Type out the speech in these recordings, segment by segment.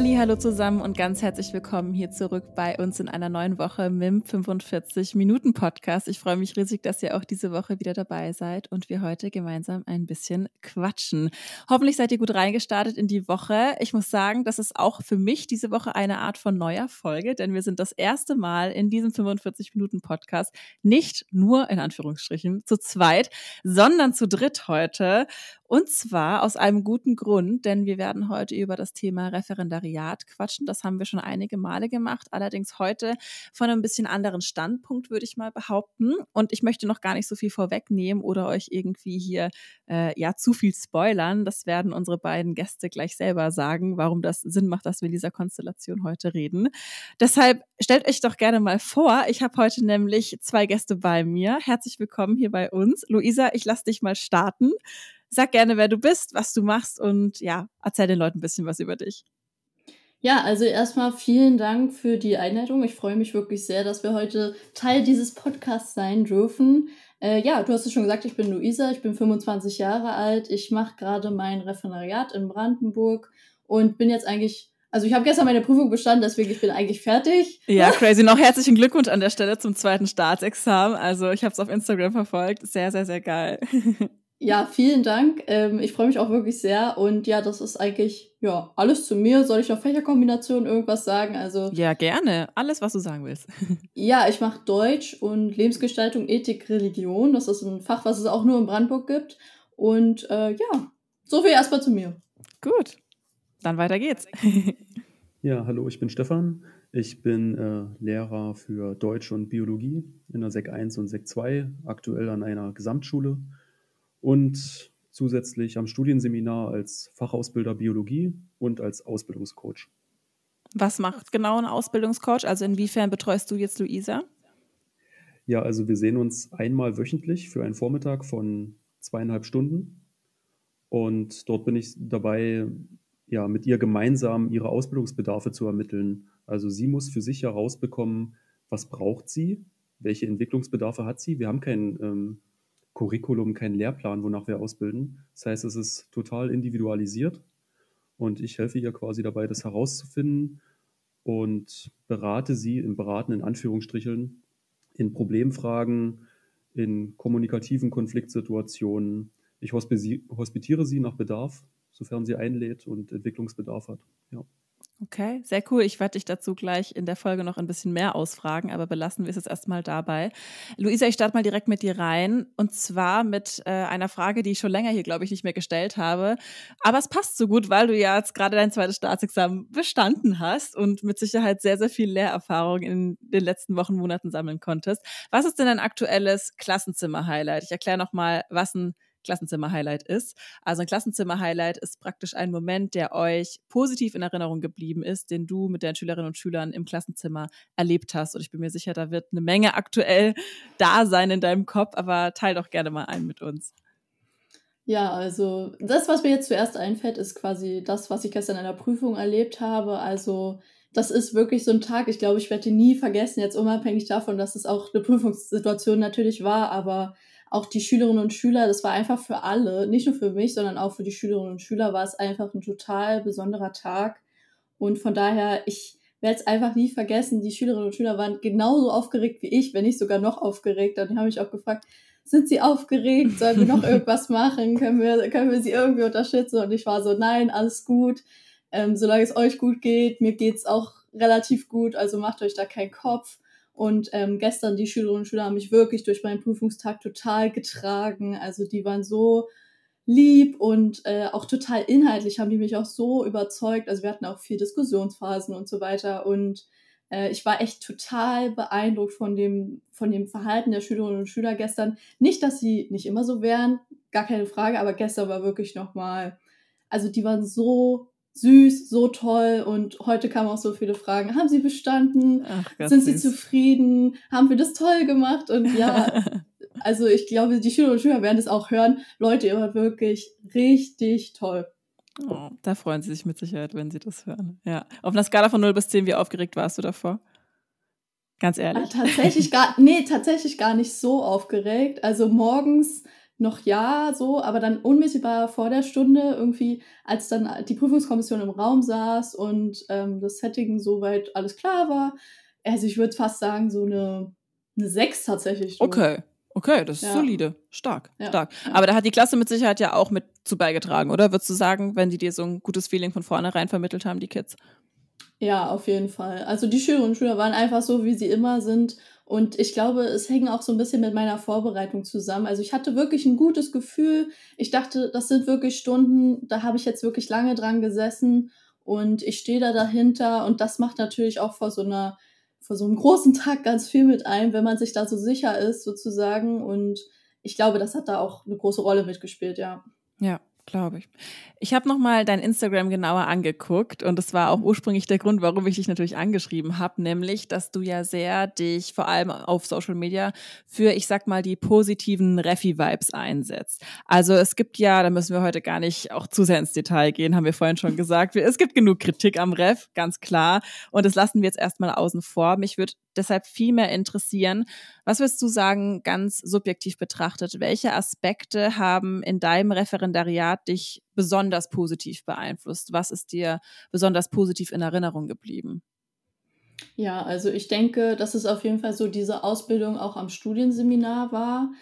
Halli, hallo zusammen und ganz herzlich willkommen hier zurück bei uns in einer neuen Woche MIM 45 Minuten Podcast. Ich freue mich riesig, dass ihr auch diese Woche wieder dabei seid und wir heute gemeinsam ein bisschen quatschen. Hoffentlich seid ihr gut reingestartet in die Woche. Ich muss sagen, das ist auch für mich diese Woche eine Art von neuer Folge, denn wir sind das erste Mal in diesem 45 Minuten Podcast nicht nur in Anführungsstrichen zu zweit, sondern zu dritt heute. Und zwar aus einem guten Grund, denn wir werden heute über das Thema Referendariat quatschen. Das haben wir schon einige Male gemacht, allerdings heute von einem bisschen anderen Standpunkt, würde ich mal behaupten. Und ich möchte noch gar nicht so viel vorwegnehmen oder euch irgendwie hier äh, ja zu viel spoilern. Das werden unsere beiden Gäste gleich selber sagen, warum das Sinn macht, dass wir in dieser Konstellation heute reden. Deshalb stellt euch doch gerne mal vor. Ich habe heute nämlich zwei Gäste bei mir. Herzlich willkommen hier bei uns. Luisa, ich lasse dich mal starten. Sag gerne, wer du bist, was du machst und ja, erzähl den Leuten ein bisschen was über dich. Ja, also erstmal vielen Dank für die Einleitung. Ich freue mich wirklich sehr, dass wir heute Teil dieses Podcasts sein dürfen. Äh, ja, du hast es schon gesagt, ich bin Luisa, ich bin 25 Jahre alt. Ich mache gerade mein Referendariat in Brandenburg und bin jetzt eigentlich, also ich habe gestern meine Prüfung bestanden, deswegen ich bin eigentlich fertig. Ja, crazy. Noch herzlichen Glückwunsch an der Stelle zum zweiten Staatsexamen. Also ich habe es auf Instagram verfolgt. Sehr, sehr, sehr geil. Ja, vielen Dank. Ähm, ich freue mich auch wirklich sehr. Und ja, das ist eigentlich ja alles zu mir. Soll ich noch Fächerkombinationen irgendwas sagen? Also ja, gerne. Alles, was du sagen willst. ja, ich mache Deutsch und Lebensgestaltung, Ethik, Religion. Das ist ein Fach, was es auch nur in Brandenburg gibt. Und äh, ja, so viel erstmal zu mir. Gut, dann weiter geht's. ja, hallo, ich bin Stefan. Ich bin äh, Lehrer für Deutsch und Biologie in der Sek 1 und Sek 2, aktuell an einer Gesamtschule und zusätzlich am Studienseminar als Fachausbilder Biologie und als Ausbildungscoach. Was macht genau ein Ausbildungscoach? Also inwiefern betreust du jetzt Luisa? Ja, also wir sehen uns einmal wöchentlich für einen Vormittag von zweieinhalb Stunden. Und dort bin ich dabei, ja, mit ihr gemeinsam ihre Ausbildungsbedarfe zu ermitteln. Also sie muss für sich herausbekommen, was braucht sie, welche Entwicklungsbedarfe hat sie. Wir haben kein ähm, Curriculum, keinen Lehrplan, wonach wir ausbilden. Das heißt, es ist total individualisiert und ich helfe ihr quasi dabei, das herauszufinden und berate sie im Beraten in Anführungsstrichen in Problemfragen, in kommunikativen Konfliktsituationen. Ich hospitiere sie nach Bedarf, sofern sie einlädt und Entwicklungsbedarf hat. Ja. Okay, sehr cool. Ich werde dich dazu gleich in der Folge noch ein bisschen mehr ausfragen, aber belassen wir es jetzt erstmal dabei. Luisa, ich starte mal direkt mit dir rein und zwar mit äh, einer Frage, die ich schon länger hier, glaube ich, nicht mehr gestellt habe. Aber es passt so gut, weil du ja jetzt gerade dein zweites Staatsexamen bestanden hast und mit Sicherheit sehr, sehr viel Lehrerfahrung in den letzten Wochen, Monaten sammeln konntest. Was ist denn dein aktuelles Klassenzimmer-Highlight? Ich erkläre nochmal, was ein Klassenzimmer-Highlight ist. Also ein Klassenzimmer-Highlight ist praktisch ein Moment, der euch positiv in Erinnerung geblieben ist, den du mit deinen Schülerinnen und Schülern im Klassenzimmer erlebt hast. Und ich bin mir sicher, da wird eine Menge aktuell da sein in deinem Kopf, aber teil doch gerne mal ein mit uns. Ja, also das, was mir jetzt zuerst einfällt, ist quasi das, was ich gestern in der Prüfung erlebt habe. Also das ist wirklich so ein Tag, ich glaube, ich werde ihn nie vergessen, jetzt unabhängig davon, dass es auch eine Prüfungssituation natürlich war, aber auch die Schülerinnen und Schüler, das war einfach für alle, nicht nur für mich, sondern auch für die Schülerinnen und Schüler war es einfach ein total besonderer Tag. Und von daher, ich werde es einfach nie vergessen. Die Schülerinnen und Schüler waren genauso aufgeregt wie ich, wenn nicht sogar noch aufgeregter. Und die haben mich auch gefragt, sind sie aufgeregt? Sollen wir noch irgendwas machen? Können wir, können wir sie irgendwie unterstützen? Und ich war so, nein, alles gut. Ähm, solange es euch gut geht, mir geht's auch relativ gut, also macht euch da keinen Kopf. Und ähm, gestern die Schülerinnen und Schüler haben mich wirklich durch meinen Prüfungstag total getragen. Also die waren so lieb und äh, auch total inhaltlich haben die mich auch so überzeugt. Also wir hatten auch vier Diskussionsphasen und so weiter. Und äh, ich war echt total beeindruckt von dem, von dem Verhalten der Schülerinnen und Schüler gestern. Nicht, dass sie nicht immer so wären, gar keine Frage, aber gestern war wirklich nochmal, also die waren so süß, so toll und heute kamen auch so viele Fragen. Haben Sie bestanden? Ach, Sind Sie süß. zufrieden? Haben wir das toll gemacht? Und ja, also ich glaube, die Schüler und Schüler werden das auch hören. Leute, ihr wart wirklich richtig toll. Oh, da freuen sie sich mit Sicherheit, wenn sie das hören. Ja. Auf einer Skala von 0 bis 10, wie aufgeregt warst du davor? Ganz ehrlich. Äh, tatsächlich gar, nee, tatsächlich gar nicht so aufgeregt. Also morgens noch ja, so, aber dann unmittelbar vor der Stunde irgendwie, als dann die Prüfungskommission im Raum saß und ähm, das Setting soweit alles klar war, also ich würde fast sagen, so eine, eine 6 tatsächlich. So. Okay. Okay, das ist ja. solide. Stark, ja. stark. Aber da hat die Klasse mit Sicherheit ja auch mit zu beigetragen, oder? Würdest du sagen, wenn die dir so ein gutes Feeling von vornherein vermittelt haben, die Kids? Ja, auf jeden Fall. Also die Schülerinnen und Schüler waren einfach so, wie sie immer sind. Und ich glaube, es hängt auch so ein bisschen mit meiner Vorbereitung zusammen. Also ich hatte wirklich ein gutes Gefühl. Ich dachte, das sind wirklich Stunden, da habe ich jetzt wirklich lange dran gesessen und ich stehe da dahinter. Und das macht natürlich auch vor so einer, vor so einem großen Tag ganz viel mit ein, wenn man sich da so sicher ist, sozusagen. Und ich glaube, das hat da auch eine große Rolle mitgespielt, ja. Ja, Glaube ich. Ich habe nochmal dein Instagram genauer angeguckt und das war auch ursprünglich der Grund, warum ich dich natürlich angeschrieben habe, nämlich, dass du ja sehr dich vor allem auf Social Media für, ich sag mal, die positiven Refi-Vibes einsetzt. Also es gibt ja, da müssen wir heute gar nicht auch zu sehr ins Detail gehen, haben wir vorhin schon gesagt. Es gibt genug Kritik am Ref, ganz klar. Und das lassen wir jetzt erstmal außen vor. Mich würde deshalb viel mehr interessieren. Was würdest du sagen, ganz subjektiv betrachtet, welche Aspekte haben in deinem Referendariat dich besonders positiv beeinflusst? Was ist dir besonders positiv in Erinnerung geblieben? Ja, also ich denke, dass es auf jeden Fall so diese Ausbildung auch am Studienseminar war,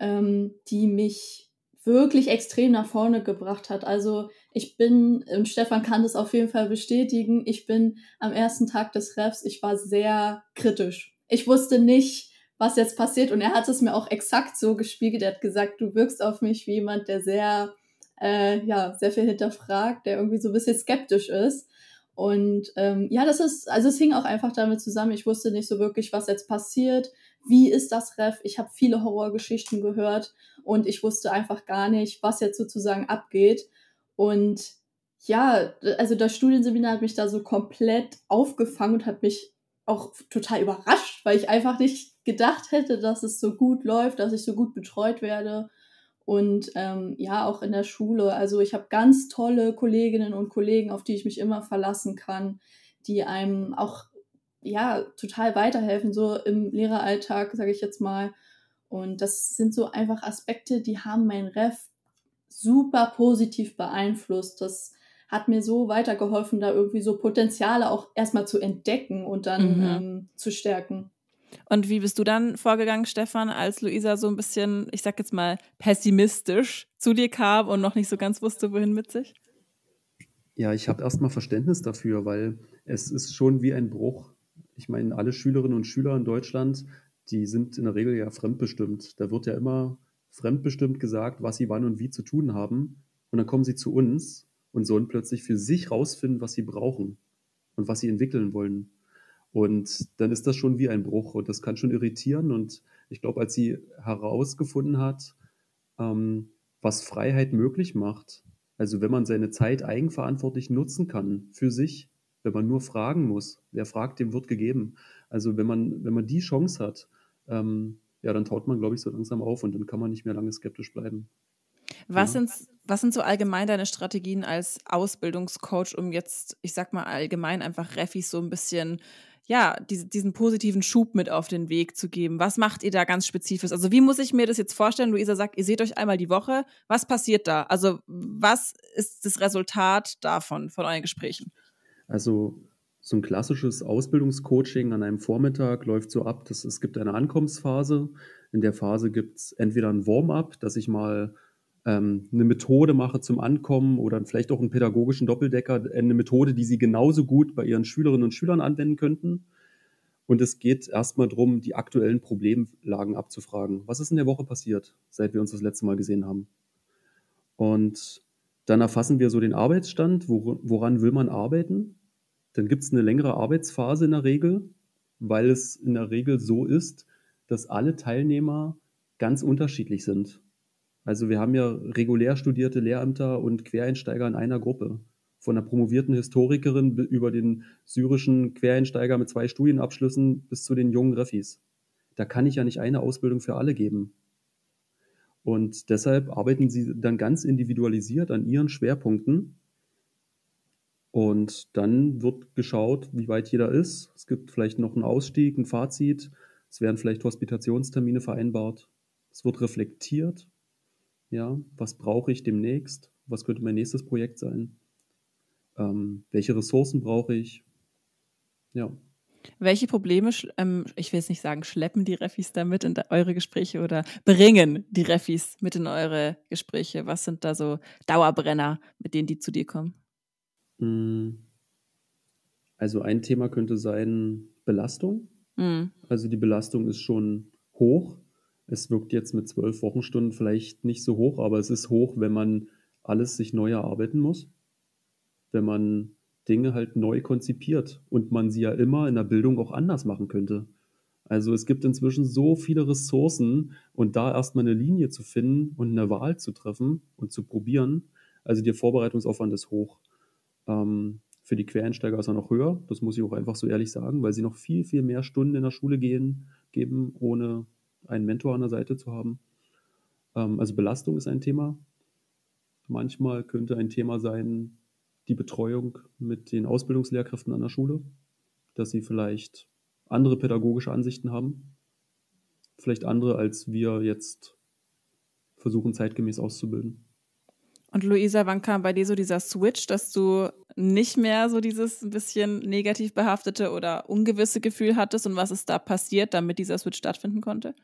ähm, die mich wirklich extrem nach vorne gebracht hat. Also ich bin, und Stefan kann das auf jeden Fall bestätigen, ich bin am ersten Tag des Refs, ich war sehr kritisch. Ich wusste nicht, was jetzt passiert und er hat es mir auch exakt so gespiegelt. Er hat gesagt, du wirkst auf mich wie jemand, der sehr, äh, ja, sehr viel hinterfragt, der irgendwie so ein bisschen skeptisch ist. Und ähm, ja, das ist, also es hing auch einfach damit zusammen. Ich wusste nicht so wirklich, was jetzt passiert. Wie ist das Ref? Ich habe viele Horrorgeschichten gehört und ich wusste einfach gar nicht, was jetzt sozusagen abgeht. Und ja, also das Studienseminar hat mich da so komplett aufgefangen und hat mich auch total überrascht, weil ich einfach nicht gedacht hätte, dass es so gut läuft, dass ich so gut betreut werde. Und ähm, ja, auch in der Schule. Also ich habe ganz tolle Kolleginnen und Kollegen, auf die ich mich immer verlassen kann, die einem auch ja total weiterhelfen, so im Lehreralltag, sage ich jetzt mal. Und das sind so einfach Aspekte, die haben mein Ref super positiv beeinflusst. Das hat mir so weitergeholfen, da irgendwie so Potenziale auch erstmal zu entdecken und dann mhm. ähm, zu stärken. Und wie bist du dann vorgegangen, Stefan, als Luisa so ein bisschen, ich sag jetzt mal, pessimistisch zu dir kam und noch nicht so ganz wusste, wohin mit sich? Ja, ich habe erstmal Verständnis dafür, weil es ist schon wie ein Bruch. Ich meine, alle Schülerinnen und Schüler in Deutschland, die sind in der Regel ja fremdbestimmt. Da wird ja immer fremdbestimmt gesagt, was sie wann und wie zu tun haben. Und dann kommen sie zu uns und sollen plötzlich für sich rausfinden, was sie brauchen und was sie entwickeln wollen. Und dann ist das schon wie ein Bruch und das kann schon irritieren. Und ich glaube, als sie herausgefunden hat, ähm, was Freiheit möglich macht, also wenn man seine Zeit eigenverantwortlich nutzen kann für sich, wenn man nur fragen muss, wer fragt, dem wird gegeben. Also wenn man, wenn man die Chance hat, ähm, ja, dann taut man, glaube ich, so langsam auf und dann kann man nicht mehr lange skeptisch bleiben. Was, ja. sind, was sind so allgemein deine Strategien als Ausbildungscoach, um jetzt, ich sag mal allgemein einfach Refis so ein bisschen, ja, diese, diesen positiven Schub mit auf den Weg zu geben? Was macht ihr da ganz spezifisch? Also wie muss ich mir das jetzt vorstellen? Luisa sagt, ihr seht euch einmal die Woche. Was passiert da? Also was ist das Resultat davon, von euren Gesprächen? Also so ein klassisches Ausbildungscoaching an einem Vormittag läuft so ab, dass es gibt eine Ankommensphase. In der Phase gibt es entweder ein Warm-up, dass ich mal ähm, eine Methode mache zum Ankommen oder vielleicht auch einen pädagogischen Doppeldecker, eine Methode, die Sie genauso gut bei Ihren Schülerinnen und Schülern anwenden könnten. Und es geht erstmal darum, die aktuellen Problemlagen abzufragen. Was ist in der Woche passiert, seit wir uns das letzte Mal gesehen haben? Und dann erfassen wir so den Arbeitsstand, woran will man arbeiten? Dann gibt es eine längere Arbeitsphase in der Regel, weil es in der Regel so ist, dass alle Teilnehmer ganz unterschiedlich sind. Also wir haben ja regulär studierte Lehrämter und Quereinsteiger in einer Gruppe. Von der promovierten Historikerin über den syrischen Quereinsteiger mit zwei Studienabschlüssen bis zu den jungen Refis. Da kann ich ja nicht eine Ausbildung für alle geben. Und deshalb arbeiten sie dann ganz individualisiert an ihren Schwerpunkten und dann wird geschaut, wie weit jeder ist. Es gibt vielleicht noch einen Ausstieg, ein Fazit. Es werden vielleicht Hospitationstermine vereinbart. Es wird reflektiert. Ja, was brauche ich demnächst? Was könnte mein nächstes Projekt sein? Ähm, welche Ressourcen brauche ich? Ja. Welche Probleme, ähm, ich will jetzt nicht sagen, schleppen die Refis da mit in eure Gespräche oder bringen die Refis mit in eure Gespräche? Was sind da so Dauerbrenner, mit denen die zu dir kommen? Hm. Also ein Thema könnte sein Belastung. Mhm. Also die Belastung ist schon hoch. Es wirkt jetzt mit zwölf Wochenstunden vielleicht nicht so hoch, aber es ist hoch, wenn man alles sich neu erarbeiten muss. Wenn man Dinge halt neu konzipiert und man sie ja immer in der Bildung auch anders machen könnte. Also es gibt inzwischen so viele Ressourcen und da erstmal eine Linie zu finden und eine Wahl zu treffen und zu probieren, also der Vorbereitungsaufwand ist hoch. Ähm, für die Quereinsteiger ist er noch höher, das muss ich auch einfach so ehrlich sagen, weil sie noch viel, viel mehr Stunden in der Schule gehen, geben, ohne einen Mentor an der Seite zu haben. Ähm, also Belastung ist ein Thema. Manchmal könnte ein Thema sein, die Betreuung mit den Ausbildungslehrkräften an der Schule, dass sie vielleicht andere pädagogische Ansichten haben, vielleicht andere, als wir jetzt versuchen zeitgemäß auszubilden. Und Luisa, wann kam bei dir so dieser Switch, dass du nicht mehr so dieses ein bisschen negativ behaftete oder ungewisse Gefühl hattest und was ist da passiert, damit dieser Switch stattfinden konnte?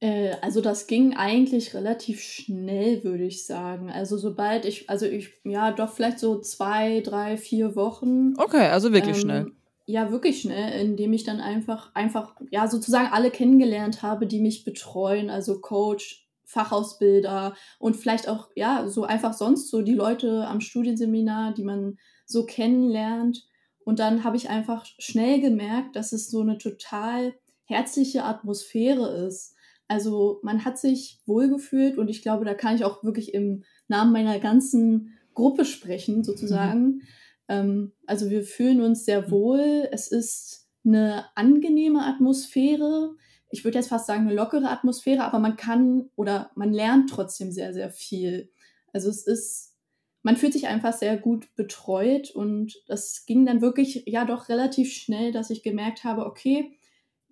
Äh, also das ging eigentlich relativ schnell, würde ich sagen. Also sobald ich, also ich, ja, doch vielleicht so zwei, drei, vier Wochen. Okay, also wirklich ähm, schnell. Ja, wirklich schnell, indem ich dann einfach, einfach, ja, sozusagen alle kennengelernt habe, die mich betreuen, also Coach, Fachausbilder und vielleicht auch, ja, so einfach sonst so die Leute am Studienseminar, die man so kennenlernt. Und dann habe ich einfach schnell gemerkt, dass es so eine total herzliche Atmosphäre ist. Also man hat sich wohlgefühlt und ich glaube, da kann ich auch wirklich im Namen meiner ganzen Gruppe sprechen, sozusagen. Mhm. Ähm, also wir fühlen uns sehr wohl. Es ist eine angenehme Atmosphäre ich würde jetzt fast sagen, eine lockere Atmosphäre, aber man kann oder man lernt trotzdem sehr, sehr viel. Also es ist, man fühlt sich einfach sehr gut betreut und das ging dann wirklich, ja, doch relativ schnell, dass ich gemerkt habe, okay,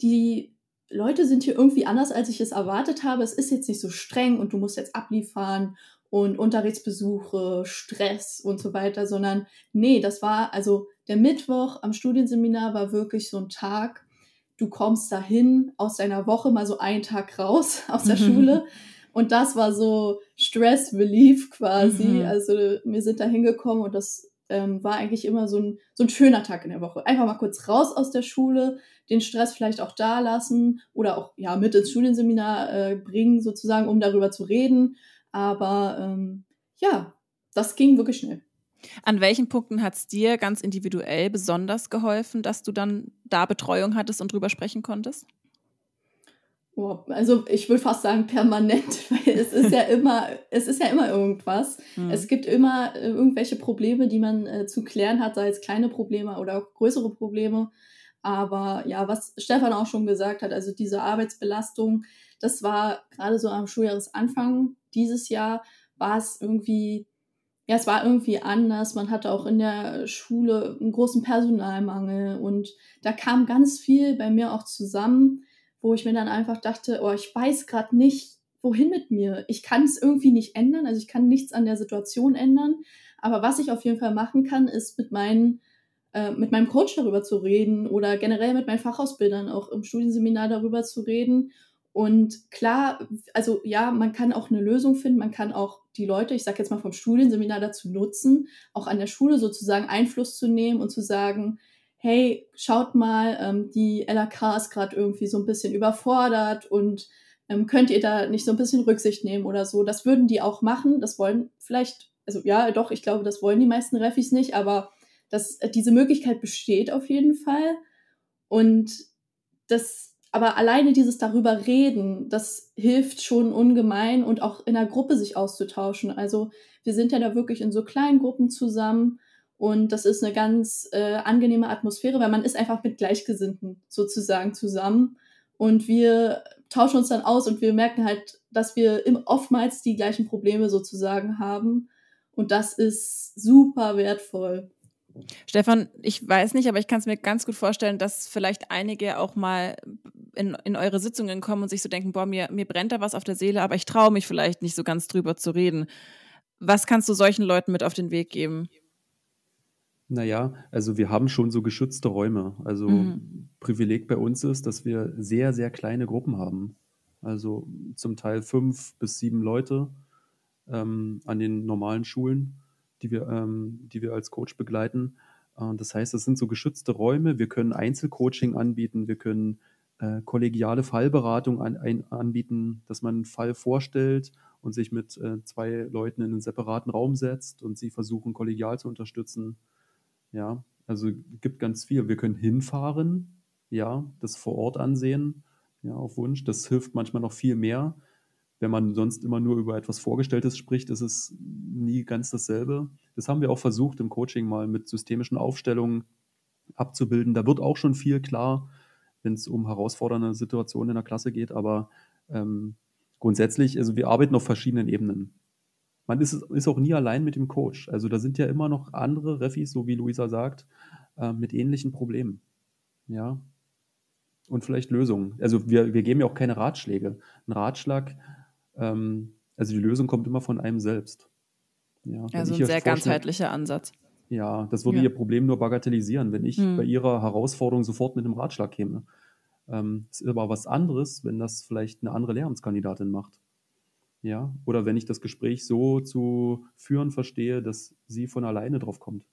die Leute sind hier irgendwie anders, als ich es erwartet habe. Es ist jetzt nicht so streng und du musst jetzt abliefern und Unterrichtsbesuche, Stress und so weiter, sondern nee, das war also der Mittwoch am Studienseminar war wirklich so ein Tag, du kommst dahin aus deiner Woche mal so einen Tag raus aus der mhm. Schule. Und das war so Stress Relief quasi. Mhm. Also wir sind da hingekommen und das ähm, war eigentlich immer so ein, so ein schöner Tag in der Woche. Einfach mal kurz raus aus der Schule, den Stress vielleicht auch da lassen oder auch ja mit ins Studienseminar äh, bringen, sozusagen, um darüber zu reden. Aber ähm, ja, das ging wirklich schnell. An welchen Punkten hat es dir ganz individuell besonders geholfen, dass du dann da Betreuung hattest und drüber sprechen konntest? also ich würde fast sagen permanent, weil es ist ja immer, es ist ja immer irgendwas. Mhm. Es gibt immer äh, irgendwelche Probleme, die man äh, zu klären hat, sei es kleine Probleme oder auch größere Probleme. Aber ja, was Stefan auch schon gesagt hat, also diese Arbeitsbelastung, das war gerade so am Schuljahresanfang dieses Jahr, war es irgendwie ja, es war irgendwie anders. Man hatte auch in der Schule einen großen Personalmangel und da kam ganz viel bei mir auch zusammen, wo ich mir dann einfach dachte, oh, ich weiß gerade nicht, wohin mit mir. Ich kann es irgendwie nicht ändern, also ich kann nichts an der Situation ändern. Aber was ich auf jeden Fall machen kann, ist mit meinen äh, mit meinem Coach darüber zu reden oder generell mit meinen Fachausbildern auch im Studienseminar darüber zu reden und klar, also ja, man kann auch eine Lösung finden, man kann auch die Leute, ich sage jetzt mal vom Studienseminar dazu nutzen, auch an der Schule sozusagen Einfluss zu nehmen und zu sagen, hey, schaut mal, ähm, die LAK ist gerade irgendwie so ein bisschen überfordert und ähm, könnt ihr da nicht so ein bisschen Rücksicht nehmen oder so. Das würden die auch machen, das wollen vielleicht, also ja, doch, ich glaube, das wollen die meisten Refis nicht, aber das, diese Möglichkeit besteht auf jeden Fall. Und das aber alleine dieses darüber reden, das hilft schon ungemein und auch in der Gruppe sich auszutauschen. Also wir sind ja da wirklich in so kleinen Gruppen zusammen und das ist eine ganz äh, angenehme Atmosphäre, weil man ist einfach mit Gleichgesinnten sozusagen zusammen und wir tauschen uns dann aus und wir merken halt, dass wir oftmals die gleichen Probleme sozusagen haben und das ist super wertvoll. Stefan, ich weiß nicht, aber ich kann es mir ganz gut vorstellen, dass vielleicht einige auch mal in, in eure Sitzungen kommen und sich so denken, boah, mir, mir brennt da was auf der Seele, aber ich traue mich vielleicht nicht so ganz drüber zu reden. Was kannst du solchen Leuten mit auf den Weg geben? Naja, also wir haben schon so geschützte Räume. Also mhm. Privileg bei uns ist, dass wir sehr, sehr kleine Gruppen haben. Also zum Teil fünf bis sieben Leute ähm, an den normalen Schulen, die wir, ähm, die wir als Coach begleiten. Äh, das heißt, es sind so geschützte Räume. Wir können Einzelcoaching anbieten, wir können äh, kollegiale Fallberatung an, ein, anbieten, dass man einen Fall vorstellt und sich mit äh, zwei Leuten in einen separaten Raum setzt und sie versuchen, kollegial zu unterstützen. Ja, also gibt ganz viel. Wir können hinfahren, ja, das vor Ort ansehen, ja, auf Wunsch. Das hilft manchmal noch viel mehr. Wenn man sonst immer nur über etwas Vorgestelltes spricht, ist es nie ganz dasselbe. Das haben wir auch versucht im Coaching mal mit systemischen Aufstellungen abzubilden. Da wird auch schon viel klar, wenn es um herausfordernde Situationen in der Klasse geht. Aber ähm, grundsätzlich, also wir arbeiten auf verschiedenen Ebenen man ist, ist auch nie allein mit dem Coach. Also da sind ja immer noch andere Refis, so wie Luisa sagt, äh, mit ähnlichen Problemen. Ja. Und vielleicht Lösungen. Also wir, wir geben ja auch keine Ratschläge. Ein Ratschlag, ähm, also die Lösung kommt immer von einem selbst. Ja, also ein sehr ganzheitlicher Ansatz. Ja, das würde ja. ihr Problem nur bagatellisieren, wenn ich hm. bei ihrer Herausforderung sofort mit einem Ratschlag käme. Ähm, es ist aber was anderes, wenn das vielleicht eine andere Lehramtskandidatin macht. Ja, oder wenn ich das Gespräch so zu führen verstehe, dass sie von alleine drauf kommt.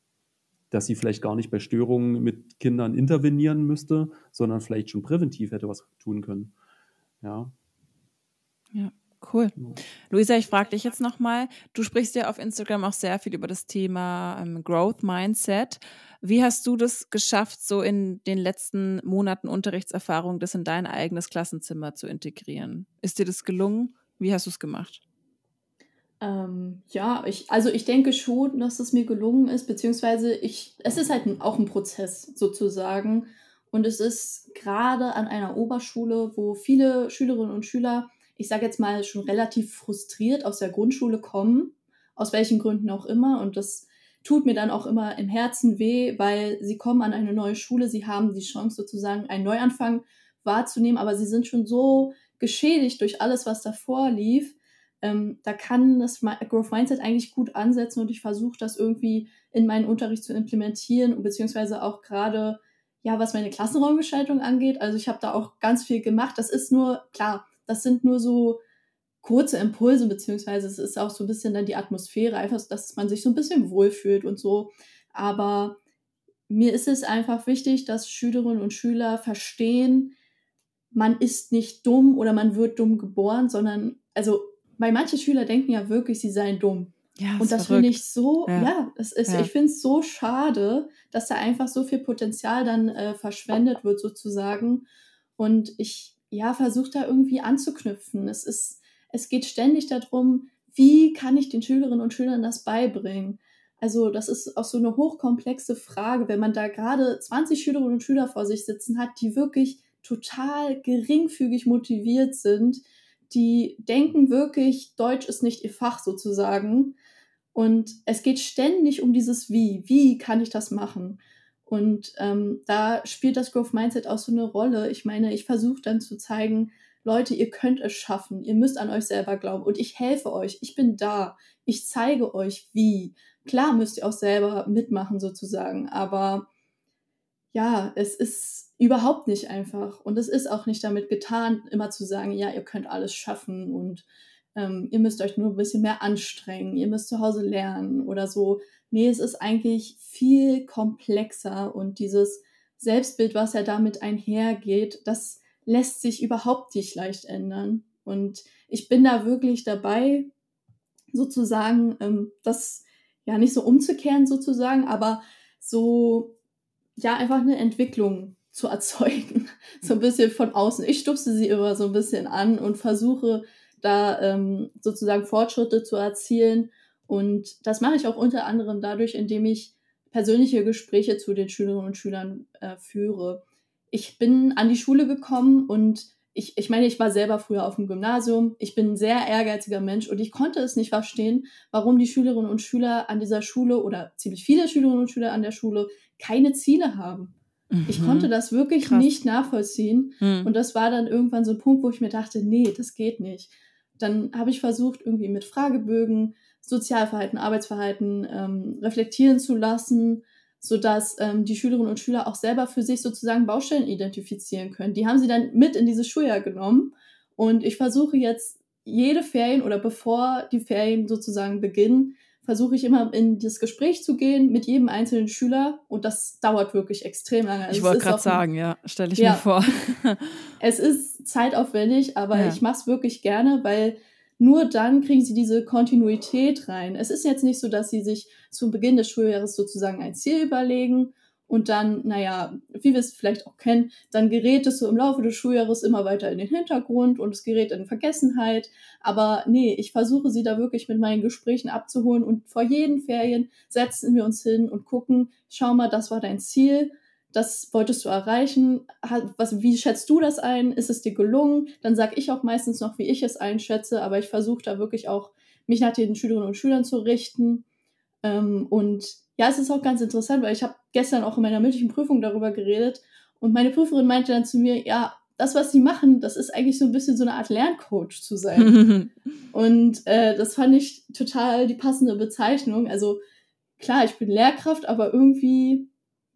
Dass sie vielleicht gar nicht bei Störungen mit Kindern intervenieren müsste, sondern vielleicht schon präventiv hätte was tun können. Ja. Ja, cool. Luisa, ich frage dich jetzt nochmal. Du sprichst ja auf Instagram auch sehr viel über das Thema ähm, Growth Mindset. Wie hast du das geschafft, so in den letzten Monaten Unterrichtserfahrung, das in dein eigenes Klassenzimmer zu integrieren? Ist dir das gelungen? Wie hast du es gemacht? Ähm, ja, ich, also ich denke schon, dass es mir gelungen ist, beziehungsweise ich, es ist halt auch ein Prozess sozusagen. Und es ist gerade an einer Oberschule, wo viele Schülerinnen und Schüler, ich sage jetzt mal, schon relativ frustriert aus der Grundschule kommen, aus welchen Gründen auch immer. Und das tut mir dann auch immer im Herzen weh, weil sie kommen an eine neue Schule, sie haben die Chance sozusagen einen Neuanfang wahrzunehmen, aber sie sind schon so geschädigt durch alles, was davor lief, ähm, da kann das Growth Mindset eigentlich gut ansetzen und ich versuche das irgendwie in meinen Unterricht zu implementieren, beziehungsweise auch gerade, ja, was meine Klassenraumgestaltung angeht. Also ich habe da auch ganz viel gemacht. Das ist nur, klar, das sind nur so kurze Impulse, beziehungsweise es ist auch so ein bisschen dann die Atmosphäre, einfach, dass man sich so ein bisschen wohlfühlt und so. Aber mir ist es einfach wichtig, dass Schülerinnen und Schüler verstehen, man ist nicht dumm oder man wird dumm geboren, sondern, also, weil manche Schüler denken ja wirklich, sie seien dumm. Ja, und das finde ich so, ja, ja das ist, ja. ich finde es so schade, dass da einfach so viel Potenzial dann äh, verschwendet wird, sozusagen. Und ich, ja, versuche da irgendwie anzuknüpfen. Es ist, es geht ständig darum, wie kann ich den Schülerinnen und Schülern das beibringen? Also, das ist auch so eine hochkomplexe Frage, wenn man da gerade 20 Schülerinnen und Schüler vor sich sitzen hat, die wirklich total geringfügig motiviert sind, die denken wirklich, Deutsch ist nicht ihr Fach sozusagen. Und es geht ständig um dieses Wie. Wie kann ich das machen? Und ähm, da spielt das Growth Mindset auch so eine Rolle. Ich meine, ich versuche dann zu zeigen, Leute, ihr könnt es schaffen. Ihr müsst an euch selber glauben. Und ich helfe euch. Ich bin da. Ich zeige euch, wie. Klar müsst ihr auch selber mitmachen sozusagen. Aber ja, es ist überhaupt nicht einfach. Und es ist auch nicht damit getan, immer zu sagen, ja, ihr könnt alles schaffen und ähm, ihr müsst euch nur ein bisschen mehr anstrengen, ihr müsst zu Hause lernen oder so. Nee, es ist eigentlich viel komplexer und dieses Selbstbild, was ja damit einhergeht, das lässt sich überhaupt nicht leicht ändern. Und ich bin da wirklich dabei, sozusagen, ähm, das ja nicht so umzukehren sozusagen, aber so ja einfach eine Entwicklung zu erzeugen. so ein bisschen von außen. Ich stupse sie immer so ein bisschen an und versuche da ähm, sozusagen Fortschritte zu erzielen. Und das mache ich auch unter anderem dadurch, indem ich persönliche Gespräche zu den Schülerinnen und Schülern äh, führe. Ich bin an die Schule gekommen und ich, ich meine, ich war selber früher auf dem Gymnasium. Ich bin ein sehr ehrgeiziger Mensch und ich konnte es nicht verstehen, warum die Schülerinnen und Schüler an dieser Schule oder ziemlich viele Schülerinnen und Schüler an der Schule keine Ziele haben. Mhm. Ich konnte das wirklich Krass. nicht nachvollziehen. Mhm. Und das war dann irgendwann so ein Punkt, wo ich mir dachte, nee, das geht nicht. Dann habe ich versucht, irgendwie mit Fragebögen Sozialverhalten, Arbeitsverhalten ähm, reflektieren zu lassen, sodass ähm, die Schülerinnen und Schüler auch selber für sich sozusagen Baustellen identifizieren können. Die haben sie dann mit in dieses Schuljahr genommen. Und ich versuche jetzt jede Ferien oder bevor die Ferien sozusagen beginnen, versuche ich immer in das Gespräch zu gehen mit jedem einzelnen Schüler und das dauert wirklich extrem lange. Also ich wollte gerade sagen, ja, stelle ich ja, mir vor. es ist zeitaufwendig, aber ja. ich mache es wirklich gerne, weil nur dann kriegen sie diese Kontinuität rein. Es ist jetzt nicht so, dass sie sich zum Beginn des Schuljahres sozusagen ein Ziel überlegen und dann, naja, wie wir es vielleicht auch kennen, dann gerät es so im Laufe des Schuljahres immer weiter in den Hintergrund und es gerät in Vergessenheit. Aber nee, ich versuche sie da wirklich mit meinen Gesprächen abzuholen und vor jeden Ferien setzen wir uns hin und gucken, schau mal, das war dein Ziel, das wolltest du erreichen. Was, wie schätzt du das ein? Ist es dir gelungen? Dann sage ich auch meistens noch, wie ich es einschätze, aber ich versuche da wirklich auch, mich nach den Schülerinnen und Schülern zu richten. Ähm, und ja, es ist auch ganz interessant, weil ich habe gestern auch in meiner mündlichen Prüfung darüber geredet und meine Prüferin meinte dann zu mir, ja, das, was sie machen, das ist eigentlich so ein bisschen so eine Art Lerncoach zu sein. und äh, das fand ich total die passende Bezeichnung. Also klar, ich bin Lehrkraft, aber irgendwie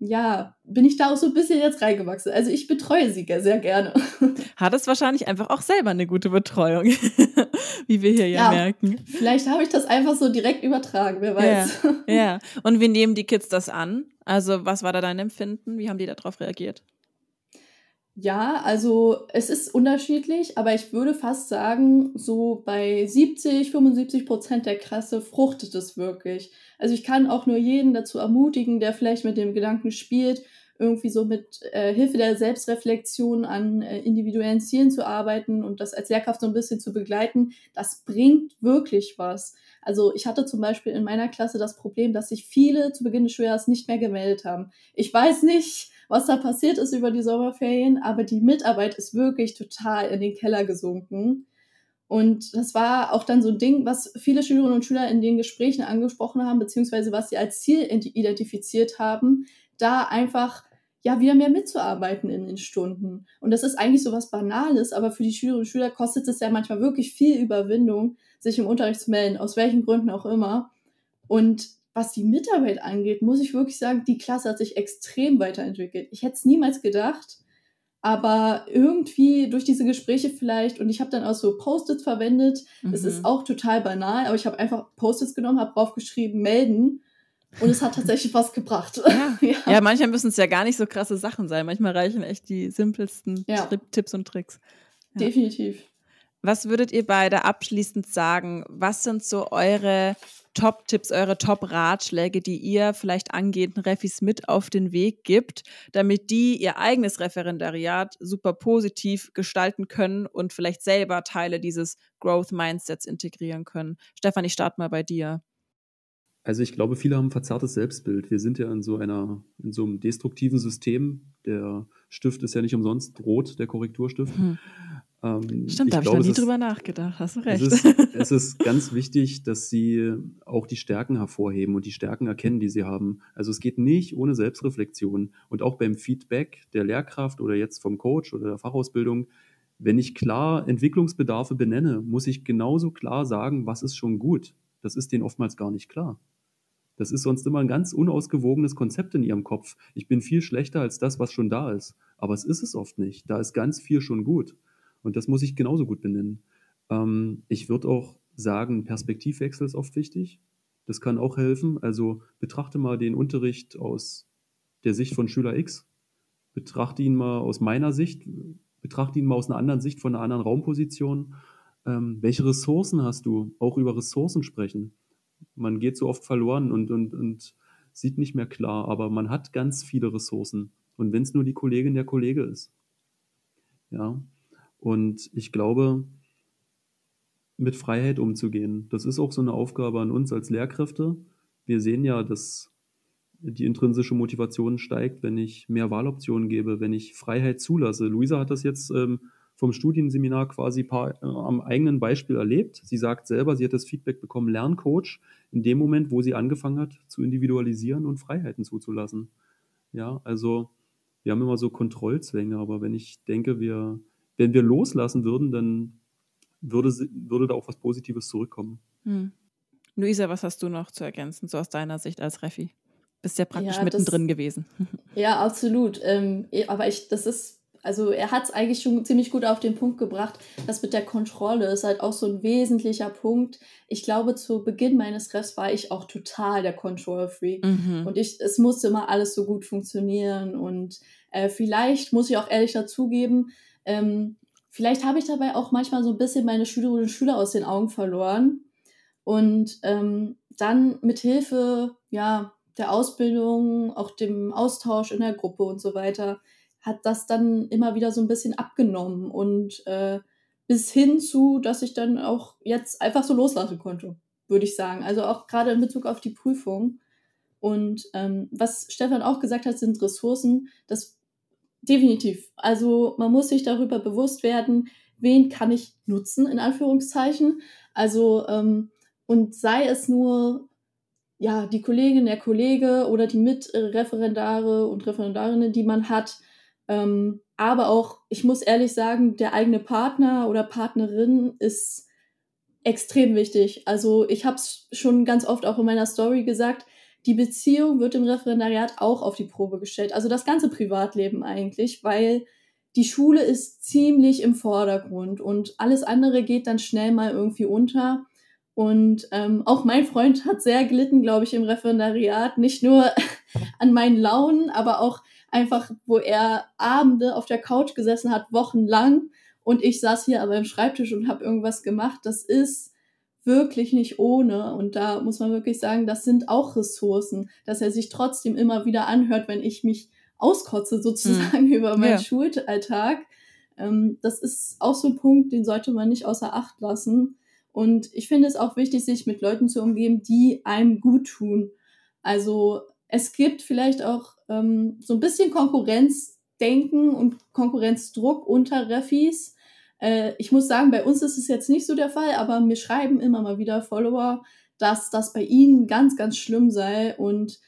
ja, bin ich da auch so ein bisschen jetzt reingewachsen. Also ich betreue sie sehr gerne. Hat es wahrscheinlich einfach auch selber eine gute Betreuung, wie wir hier ja, ja merken. Vielleicht habe ich das einfach so direkt übertragen, wer weiß. Ja, ja, und wie nehmen die Kids das an? Also was war da dein Empfinden? Wie haben die darauf reagiert? Ja, also es ist unterschiedlich, aber ich würde fast sagen, so bei 70, 75 Prozent der Klasse fruchtet es wirklich. Also ich kann auch nur jeden dazu ermutigen, der vielleicht mit dem Gedanken spielt, irgendwie so mit äh, Hilfe der Selbstreflexion an äh, individuellen Zielen zu arbeiten und das als Lehrkraft so ein bisschen zu begleiten. Das bringt wirklich was. Also ich hatte zum Beispiel in meiner Klasse das Problem, dass sich viele zu Beginn des Schuljahres nicht mehr gemeldet haben. Ich weiß nicht, was da passiert ist über die Sommerferien, aber die Mitarbeit ist wirklich total in den Keller gesunken. Und das war auch dann so ein Ding, was viele Schülerinnen und Schüler in den Gesprächen angesprochen haben, beziehungsweise was sie als Ziel identifiziert haben, da einfach ja wieder mehr mitzuarbeiten in den Stunden. Und das ist eigentlich so was Banales, aber für die Schülerinnen und Schüler kostet es ja manchmal wirklich viel Überwindung, sich im Unterricht zu melden, aus welchen Gründen auch immer. Und was die Mitarbeit angeht, muss ich wirklich sagen, die Klasse hat sich extrem weiterentwickelt. Ich hätte es niemals gedacht, aber irgendwie durch diese Gespräche vielleicht, und ich habe dann auch so Post-its verwendet, mhm. es ist auch total banal, aber ich habe einfach Post-its genommen, habe draufgeschrieben, melden. Und es hat tatsächlich was gebracht. Ja, ja. ja manchmal müssen es ja gar nicht so krasse Sachen sein. Manchmal reichen echt die simpelsten ja. Tipps und Tricks. Definitiv. Was würdet ihr beide abschließend sagen? Was sind so eure Top-Tipps, eure Top-Ratschläge, die ihr vielleicht angehenden Refis mit auf den Weg gibt, damit die ihr eigenes Referendariat super positiv gestalten können und vielleicht selber Teile dieses Growth-Mindsets integrieren können? Stefan, ich starte mal bei dir. Also ich glaube, viele haben ein verzerrtes Selbstbild. Wir sind ja in so einer, in so einem destruktiven System. Der Stift ist ja nicht umsonst rot, der Korrekturstift. Hm. Ähm, Stimmt, da habe ich noch nie ist, drüber nachgedacht, hast du recht. Es ist, es ist ganz wichtig, dass sie auch die Stärken hervorheben und die Stärken erkennen, die sie haben. Also es geht nicht ohne Selbstreflexion. Und auch beim Feedback der Lehrkraft oder jetzt vom Coach oder der Fachausbildung, wenn ich klar Entwicklungsbedarfe benenne, muss ich genauso klar sagen, was ist schon gut. Das ist denen oftmals gar nicht klar. Das ist sonst immer ein ganz unausgewogenes Konzept in ihrem Kopf. Ich bin viel schlechter als das, was schon da ist. Aber es ist es oft nicht. Da ist ganz viel schon gut. Und das muss ich genauso gut benennen. Ähm, ich würde auch sagen, Perspektivwechsel ist oft wichtig. Das kann auch helfen. Also betrachte mal den Unterricht aus der Sicht von Schüler X. Betrachte ihn mal aus meiner Sicht. Betrachte ihn mal aus einer anderen Sicht, von einer anderen Raumposition. Ähm, welche Ressourcen hast du? Auch über Ressourcen sprechen man geht so oft verloren und, und, und sieht nicht mehr klar, aber man hat ganz viele Ressourcen. Und wenn es nur die Kollegin der Kollege ist. Ja. Und ich glaube, mit Freiheit umzugehen, das ist auch so eine Aufgabe an uns als Lehrkräfte. Wir sehen ja, dass die intrinsische Motivation steigt, wenn ich mehr Wahloptionen gebe, wenn ich Freiheit zulasse. Luisa hat das jetzt ähm, vom Studienseminar quasi paar, äh, am eigenen Beispiel erlebt. Sie sagt selber, sie hat das Feedback bekommen, Lerncoach, in dem Moment, wo sie angefangen hat zu individualisieren und Freiheiten zuzulassen. Ja, also wir haben immer so Kontrollzwänge, aber wenn ich denke, wir, wenn wir loslassen würden, dann würde, würde da auch was Positives zurückkommen. Hm. Luisa, was hast du noch zu ergänzen, so aus deiner Sicht als Refi? Bist ja praktisch ja, mittendrin das, gewesen. Ja, absolut. Ähm, aber ich, das ist, also er hat es eigentlich schon ziemlich gut auf den Punkt gebracht. Das mit der Kontrolle ist halt auch so ein wesentlicher Punkt. Ich glaube, zu Beginn meines Refs war ich auch total der Control-Freak. Mhm. Und ich, es musste immer alles so gut funktionieren. Und äh, vielleicht muss ich auch ehrlich dazugeben, ähm, vielleicht habe ich dabei auch manchmal so ein bisschen meine Schülerinnen und Schüler aus den Augen verloren. Und ähm, dann mit Hilfe ja, der Ausbildung, auch dem Austausch in der Gruppe und so weiter, hat das dann immer wieder so ein bisschen abgenommen und äh, bis hin zu, dass ich dann auch jetzt einfach so loslassen konnte, würde ich sagen. Also auch gerade in Bezug auf die Prüfung. Und ähm, was Stefan auch gesagt hat, sind Ressourcen. Das definitiv. Also man muss sich darüber bewusst werden, wen kann ich nutzen, in Anführungszeichen. Also ähm, und sei es nur ja die Kollegin, der Kollege oder die Mitreferendare und Referendarinnen, die man hat. Ähm, aber auch, ich muss ehrlich sagen, der eigene Partner oder Partnerin ist extrem wichtig. Also ich habe es schon ganz oft auch in meiner Story gesagt, die Beziehung wird im Referendariat auch auf die Probe gestellt. Also das ganze Privatleben eigentlich, weil die Schule ist ziemlich im Vordergrund und alles andere geht dann schnell mal irgendwie unter. Und ähm, auch mein Freund hat sehr gelitten, glaube ich, im Referendariat. Nicht nur an meinen Launen, aber auch einfach, wo er Abende auf der Couch gesessen hat, wochenlang. Und ich saß hier aber im Schreibtisch und habe irgendwas gemacht. Das ist wirklich nicht ohne. Und da muss man wirklich sagen, das sind auch Ressourcen, dass er sich trotzdem immer wieder anhört, wenn ich mich auskotze sozusagen mhm. über meinen ja. Schulalltag. Ähm, das ist auch so ein Punkt, den sollte man nicht außer Acht lassen. Und ich finde es auch wichtig, sich mit Leuten zu umgeben, die einem gut tun. Also es gibt vielleicht auch ähm, so ein bisschen Konkurrenzdenken und Konkurrenzdruck unter Refis. Äh, ich muss sagen, bei uns ist es jetzt nicht so der Fall, aber mir schreiben immer mal wieder Follower, dass das bei ihnen ganz, ganz schlimm sei und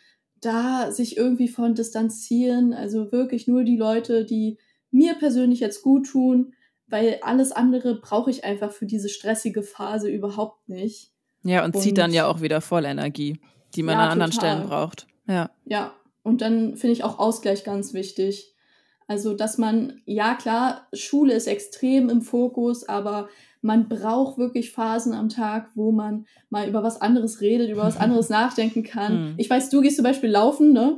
da sich irgendwie von distanzieren. Also wirklich nur die Leute, die mir persönlich jetzt gut tun, weil alles andere brauche ich einfach für diese stressige Phase überhaupt nicht. Ja, und, und zieht dann ja auch wieder voll Energie, die man ja, an anderen total. Stellen braucht. Ja. Ja, und dann finde ich auch Ausgleich ganz wichtig. Also, dass man, ja klar, Schule ist extrem im Fokus, aber man braucht wirklich Phasen am Tag, wo man mal über was anderes redet, über was anderes nachdenken kann. Mhm. Ich weiß, du gehst zum Beispiel laufen, ne?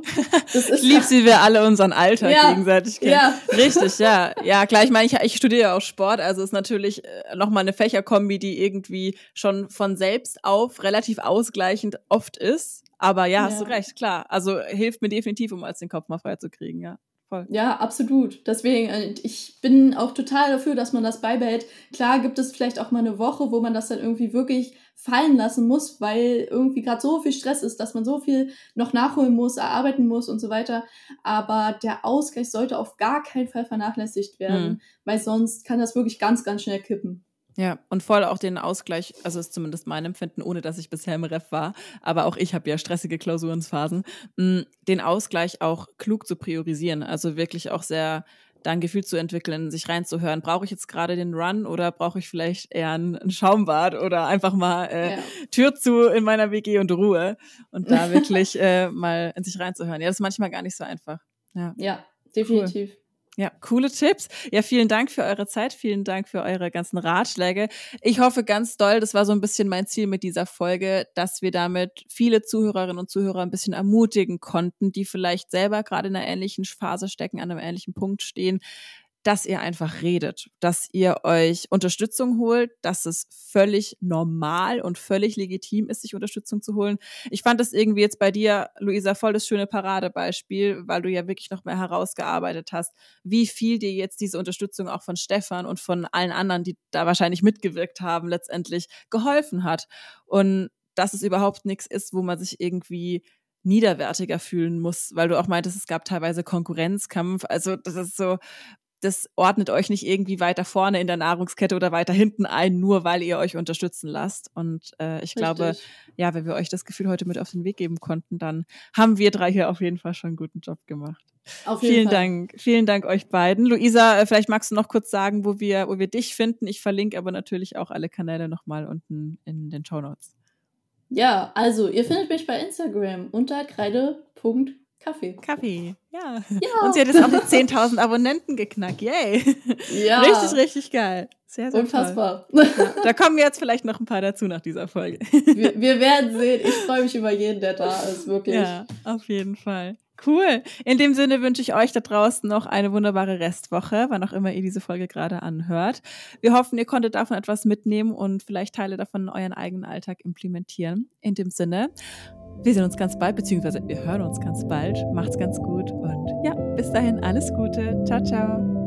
Das ist Lieb sie, wir alle unseren Alltag ja, gegenseitig kennen. Ja. Richtig, ja. Ja, klar, ich meine, ich, ich studiere auch Sport, also ist natürlich äh, nochmal eine Fächerkombi, die irgendwie schon von selbst auf relativ ausgleichend oft ist. Aber ja, hast ja. du recht, klar. Also hilft mir definitiv, um als den Kopf mal frei zu kriegen, ja voll. Ja, absolut. Deswegen, äh, ich bin auch total dafür, dass man das beibehält. Klar gibt es vielleicht auch mal eine Woche, wo man das dann irgendwie wirklich fallen lassen muss, weil irgendwie gerade so viel Stress ist, dass man so viel noch nachholen muss, erarbeiten muss und so weiter. Aber der Ausgleich sollte auf gar keinen Fall vernachlässigt werden, mhm. weil sonst kann das wirklich ganz, ganz schnell kippen. Ja, und voll auch den Ausgleich, also ist zumindest mein Empfinden, ohne dass ich bisher im Ref war, aber auch ich habe ja stressige Klausurensphasen, mm, den Ausgleich auch klug zu priorisieren, also wirklich auch sehr da ein Gefühl zu entwickeln, sich reinzuhören. Brauche ich jetzt gerade den Run oder brauche ich vielleicht eher ein, Schaumbad oder einfach mal äh, ja. Tür zu in meiner WG und Ruhe und da wirklich äh, mal in sich reinzuhören. Ja, das ist manchmal gar nicht so einfach. Ja, ja definitiv. Cool. Ja, coole Tipps. Ja, vielen Dank für eure Zeit, vielen Dank für eure ganzen Ratschläge. Ich hoffe ganz doll, das war so ein bisschen mein Ziel mit dieser Folge, dass wir damit viele Zuhörerinnen und Zuhörer ein bisschen ermutigen konnten, die vielleicht selber gerade in einer ähnlichen Phase stecken, an einem ähnlichen Punkt stehen, dass ihr einfach redet, dass ihr euch Unterstützung holt, dass es völlig normal und völlig legitim ist, sich Unterstützung zu holen. Ich fand das irgendwie jetzt bei dir, Luisa, voll das schöne Paradebeispiel, weil du ja wirklich noch mehr herausgearbeitet hast, wie viel dir jetzt diese Unterstützung auch von Stefan und von allen anderen, die da wahrscheinlich mitgewirkt haben, letztendlich geholfen hat. Und dass es überhaupt nichts ist, wo man sich irgendwie niederwertiger fühlen muss, weil du auch meintest, es gab teilweise Konkurrenzkampf. Also das ist so, das ordnet euch nicht irgendwie weiter vorne in der Nahrungskette oder weiter hinten ein, nur weil ihr euch unterstützen lasst. Und äh, ich Richtig. glaube, ja, wenn wir euch das Gefühl heute mit auf den Weg geben konnten, dann haben wir drei hier auf jeden Fall schon einen guten Job gemacht. Auf jeden vielen Fall. Dank, vielen Dank euch beiden. Luisa, äh, vielleicht magst du noch kurz sagen, wo wir, wo wir dich finden. Ich verlinke aber natürlich auch alle Kanäle nochmal unten in den Show Notes. Ja, also ihr findet mich bei Instagram unter kreide.kaffee. Kaffee, ja. ja. Und sie hat jetzt auch die 10.000 Abonnenten geknackt. Yay. Ja. Richtig, richtig geil. Sehr, sehr Unfassbar. Ja, da kommen jetzt vielleicht noch ein paar dazu nach dieser Folge. Wir, wir werden sehen. Ich freue mich über jeden, der da ist, wirklich. Ja, auf jeden Fall. Cool. In dem Sinne wünsche ich euch da draußen noch eine wunderbare Restwoche, wann auch immer ihr diese Folge gerade anhört. Wir hoffen, ihr konntet davon etwas mitnehmen und vielleicht Teile davon in euren eigenen Alltag implementieren. In dem Sinne, wir sehen uns ganz bald, beziehungsweise wir hören uns ganz bald. Macht's ganz gut und ja, bis dahin alles Gute. Ciao, ciao.